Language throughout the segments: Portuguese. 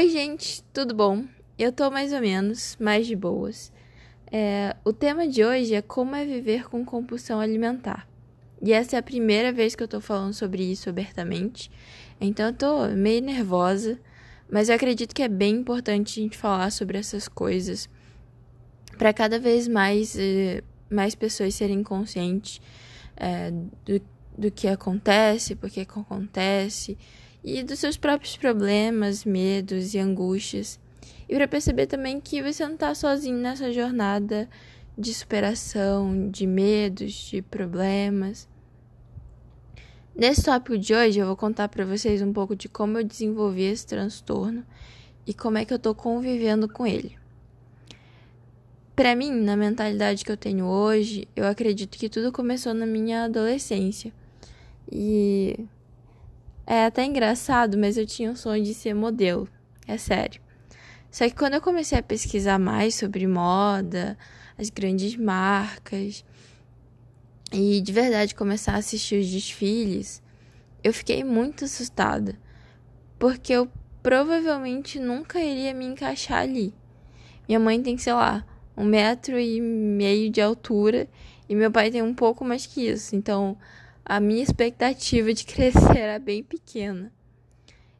Oi, gente, tudo bom? Eu tô mais ou menos, mais de boas. É, o tema de hoje é como é viver com compulsão alimentar. E essa é a primeira vez que eu tô falando sobre isso abertamente, então eu tô meio nervosa, mas eu acredito que é bem importante a gente falar sobre essas coisas para cada vez mais, eh, mais pessoas serem conscientes é, do, do que acontece, por que acontece e dos seus próprios problemas, medos e angústias. E para perceber também que você não está sozinho nessa jornada de superação, de medos, de problemas. Nesse tópico de hoje, eu vou contar para vocês um pouco de como eu desenvolvi esse transtorno e como é que eu estou convivendo com ele. Para mim, na mentalidade que eu tenho hoje, eu acredito que tudo começou na minha adolescência. E é até engraçado, mas eu tinha um sonho de ser modelo. É sério. Só que quando eu comecei a pesquisar mais sobre moda, as grandes marcas, e de verdade começar a assistir os desfiles, eu fiquei muito assustada. Porque eu provavelmente nunca iria me encaixar ali. Minha mãe tem, sei lá, um metro e meio de altura e meu pai tem um pouco mais que isso. Então, a minha expectativa de crescer era bem pequena.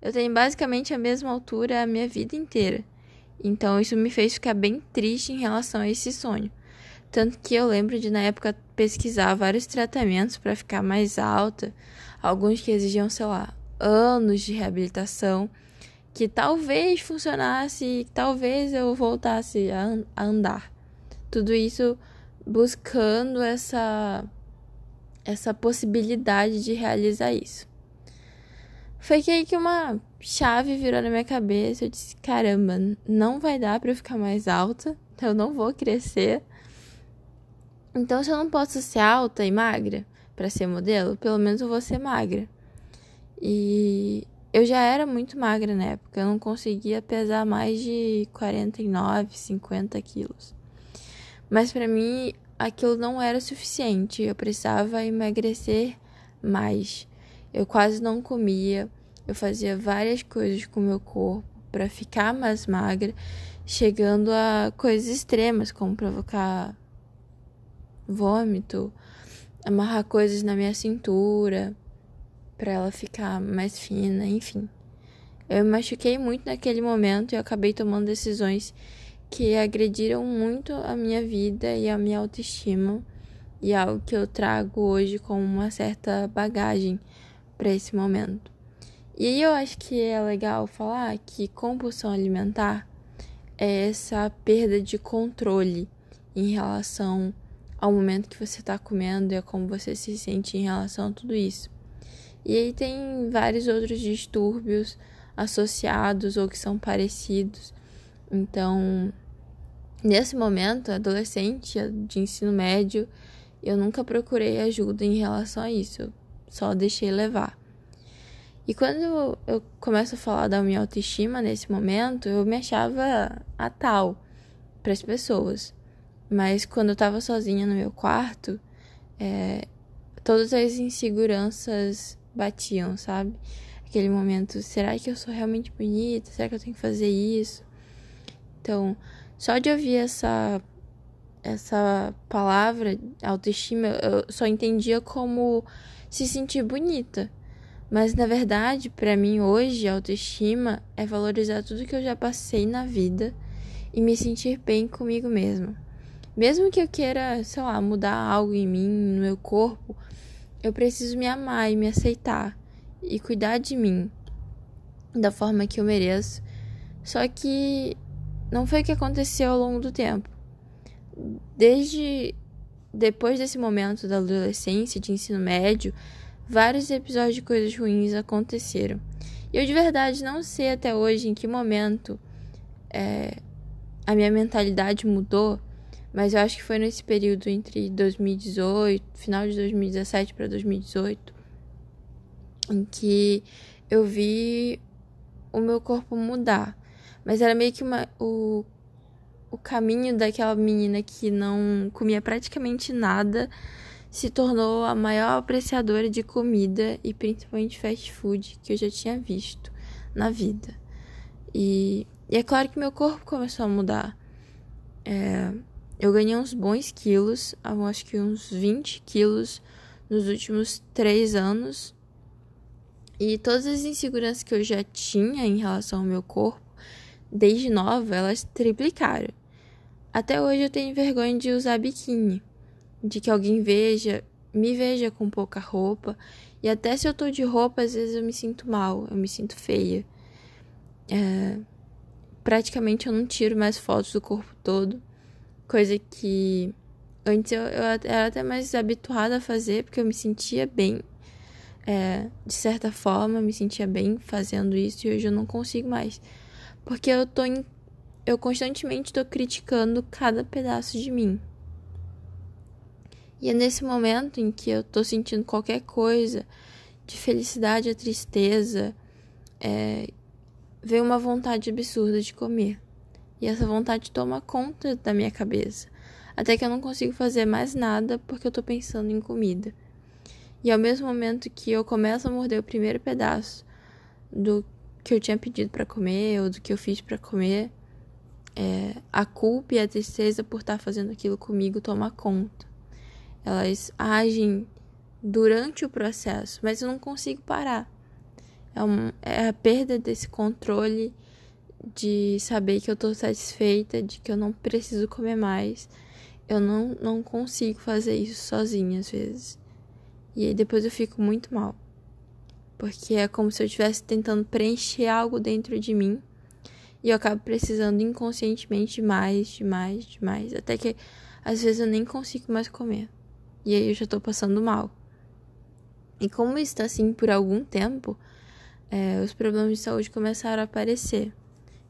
Eu tenho basicamente a mesma altura a minha vida inteira. Então isso me fez ficar bem triste em relação a esse sonho. Tanto que eu lembro de na época pesquisar vários tratamentos para ficar mais alta, alguns que exigiam, sei lá, anos de reabilitação, que talvez funcionasse, talvez eu voltasse a andar. Tudo isso buscando essa essa possibilidade de realizar isso. Foi que aí que uma chave virou na minha cabeça. Eu disse: caramba, não vai dar para eu ficar mais alta, eu não vou crescer. Então, se eu não posso ser alta e magra para ser modelo, pelo menos eu vou ser magra. E eu já era muito magra na época, eu não conseguia pesar mais de 49, 50 quilos. Mas para mim aquilo não era suficiente, eu precisava emagrecer mais. Eu quase não comia, eu fazia várias coisas com meu corpo para ficar mais magra, chegando a coisas extremas, como provocar vômito, amarrar coisas na minha cintura para ela ficar mais fina, enfim. Eu me machuquei muito naquele momento e acabei tomando decisões que agrediram muito a minha vida e a minha autoestima, e algo que eu trago hoje com uma certa bagagem para esse momento. E aí eu acho que é legal falar que compulsão alimentar é essa perda de controle em relação ao momento que você está comendo e a como você se sente em relação a tudo isso. E aí tem vários outros distúrbios associados ou que são parecidos então, nesse momento, adolescente de ensino médio, eu nunca procurei ajuda em relação a isso, eu só deixei levar. E quando eu começo a falar da minha autoestima nesse momento, eu me achava a tal para as pessoas. Mas quando eu estava sozinha no meu quarto, é, todas as inseguranças batiam, sabe? Aquele momento, será que eu sou realmente bonita? Será que eu tenho que fazer isso? Então, só de ouvir essa essa palavra autoestima, eu só entendia como se sentir bonita. Mas na verdade, para mim hoje, autoestima é valorizar tudo que eu já passei na vida e me sentir bem comigo mesma. Mesmo que eu queira, sei lá, mudar algo em mim, no meu corpo, eu preciso me amar e me aceitar e cuidar de mim da forma que eu mereço. Só que não foi o que aconteceu ao longo do tempo. Desde depois desse momento da adolescência, de ensino médio, vários episódios de coisas ruins aconteceram. Eu de verdade não sei até hoje em que momento é, a minha mentalidade mudou, mas eu acho que foi nesse período entre 2018, final de 2017 para 2018, em que eu vi o meu corpo mudar. Mas era meio que uma, o, o caminho daquela menina que não comia praticamente nada se tornou a maior apreciadora de comida e principalmente fast food que eu já tinha visto na vida. E, e é claro que meu corpo começou a mudar. É, eu ganhei uns bons quilos, acho que uns 20 quilos nos últimos três anos. E todas as inseguranças que eu já tinha em relação ao meu corpo, desde nova, elas triplicaram. Até hoje eu tenho vergonha de usar biquíni, de que alguém veja, me veja com pouca roupa. E até se eu tô de roupa, às vezes eu me sinto mal, eu me sinto feia. É, praticamente eu não tiro mais fotos do corpo todo, coisa que antes eu, eu era até mais habituada a fazer, porque eu me sentia bem é, de certa forma, me sentia bem fazendo isso e hoje eu não consigo mais. Porque eu tô em, eu constantemente tô criticando cada pedaço de mim. E é nesse momento em que eu tô sentindo qualquer coisa, de felicidade a tristeza, é, vem uma vontade absurda de comer. E essa vontade toma conta da minha cabeça. Até que eu não consigo fazer mais nada porque eu tô pensando em comida. E ao mesmo momento que eu começo a morder o primeiro pedaço do que eu tinha pedido para comer ou do que eu fiz para comer, é, a culpa e a tristeza por estar tá fazendo aquilo comigo toma conta. Elas agem durante o processo, mas eu não consigo parar. É, um, é a perda desse controle de saber que eu tô satisfeita, de que eu não preciso comer mais. Eu não, não consigo fazer isso sozinha às vezes. E aí depois eu fico muito mal. Porque é como se eu estivesse tentando preencher algo dentro de mim. E eu acabo precisando inconscientemente de mais, de mais, de mais. Até que às vezes eu nem consigo mais comer. E aí eu já tô passando mal. E como está assim por algum tempo, é, os problemas de saúde começaram a aparecer.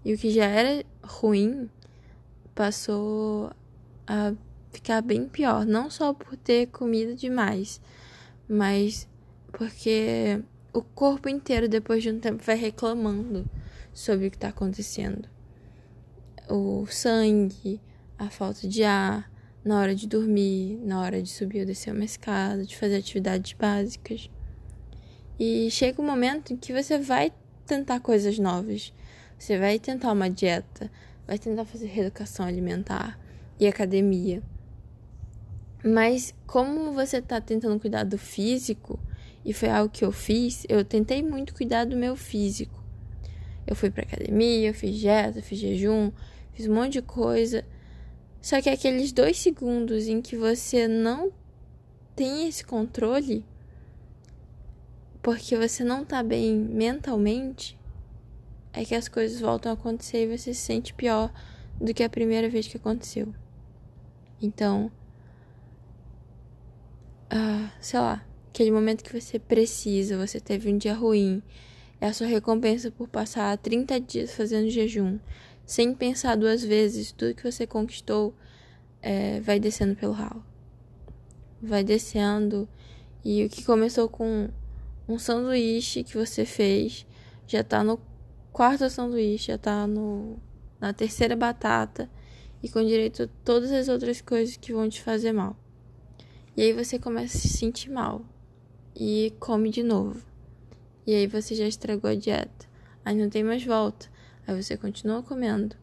E o que já era ruim passou a ficar bem pior. Não só por ter comida demais, mas porque o corpo inteiro, depois de um tempo, vai reclamando sobre o que está acontecendo. O sangue, a falta de ar, na hora de dormir, na hora de subir ou descer uma escada, de fazer atividades básicas. E chega um momento em que você vai tentar coisas novas. Você vai tentar uma dieta, vai tentar fazer reeducação alimentar e academia. Mas como você tá tentando cuidar do físico, e foi algo que eu fiz, eu tentei muito cuidar do meu físico. Eu fui pra academia, fiz dieta, fiz jejum, fiz um monte de coisa. Só que aqueles dois segundos em que você não tem esse controle, porque você não tá bem mentalmente, é que as coisas voltam a acontecer e você se sente pior do que a primeira vez que aconteceu. Então, ah, sei lá, aquele momento que você precisa, você teve um dia ruim, é a sua recompensa por passar 30 dias fazendo jejum, sem pensar duas vezes, tudo que você conquistou é, vai descendo pelo ralo. Vai descendo, e o que começou com um sanduíche que você fez, já tá no quarto sanduíche, já tá no, na terceira batata, e com direito a todas as outras coisas que vão te fazer mal. E aí você começa a se sentir mal e come de novo. E aí você já estragou a dieta. Aí não tem mais volta. Aí você continua comendo.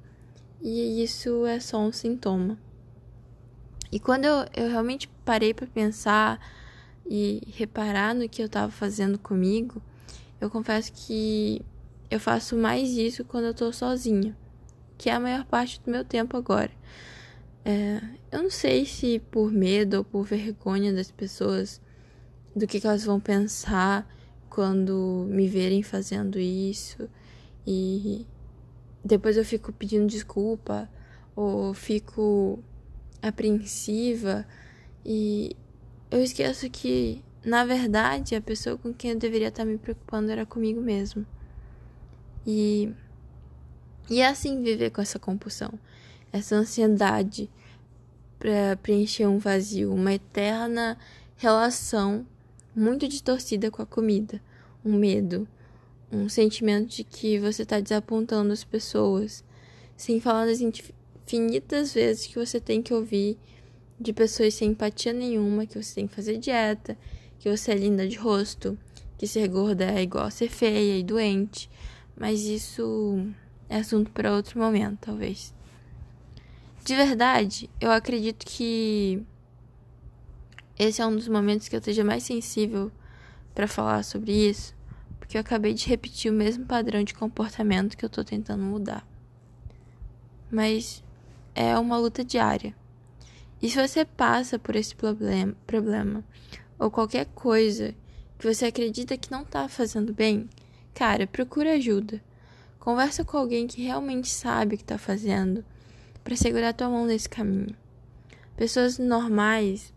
E isso é só um sintoma. E quando eu, eu realmente parei para pensar e reparar no que eu estava fazendo comigo, eu confesso que eu faço mais isso quando eu tô sozinha, que é a maior parte do meu tempo agora. É, eu não sei se por medo ou por vergonha das pessoas, do que, que elas vão pensar quando me verem fazendo isso. E depois eu fico pedindo desculpa ou fico apreensiva e eu esqueço que, na verdade, a pessoa com quem eu deveria estar me preocupando era comigo mesmo. E, e é assim viver com essa compulsão essa ansiedade para preencher um vazio, uma eterna relação muito distorcida com a comida, um medo, um sentimento de que você está desapontando as pessoas, sem falar das infinitas vezes que você tem que ouvir de pessoas sem empatia nenhuma, que você tem que fazer dieta, que você é linda de rosto, que ser gorda é igual a ser feia e doente. Mas isso é assunto para outro momento, talvez. De verdade, eu acredito que esse é um dos momentos que eu esteja mais sensível para falar sobre isso, porque eu acabei de repetir o mesmo padrão de comportamento que eu tô tentando mudar. Mas é uma luta diária. E se você passa por esse problema, problema ou qualquer coisa que você acredita que não tá fazendo bem, cara, procura ajuda. Conversa com alguém que realmente sabe o que tá fazendo para segurar tua mão nesse caminho. Pessoas normais,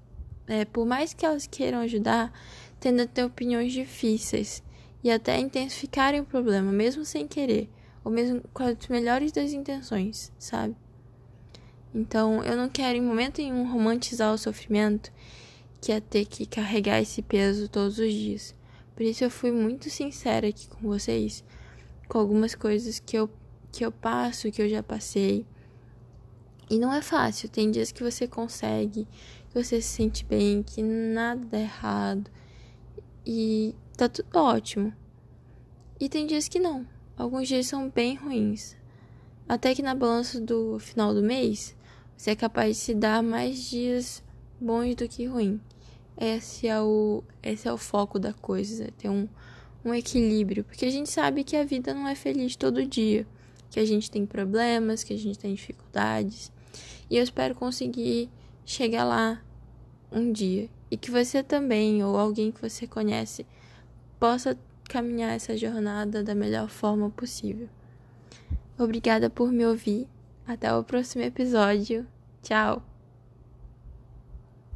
é, por mais que elas queiram ajudar, tendem a ter opiniões difíceis e até intensificarem o problema, mesmo sem querer, ou mesmo com as melhores das intenções, sabe? Então, eu não quero em momento nenhum romantizar o sofrimento que é ter que carregar esse peso todos os dias. Por isso eu fui muito sincera aqui com vocês, com algumas coisas que eu, que eu passo, que eu já passei. E não é fácil. Tem dias que você consegue, você se sente bem, que nada dá errado. E tá tudo ótimo. E tem dias que não. Alguns dias são bem ruins. Até que na balança do final do mês, você é capaz de se dar mais dias bons do que ruins. Esse é o, esse é o foco da coisa, é ter um, um equilíbrio, porque a gente sabe que a vida não é feliz todo dia, que a gente tem problemas, que a gente tem dificuldades, e eu espero conseguir chegar lá um dia e que você também ou alguém que você conhece possa caminhar essa jornada da melhor forma possível. Obrigada por me ouvir. Até o próximo episódio. Tchau!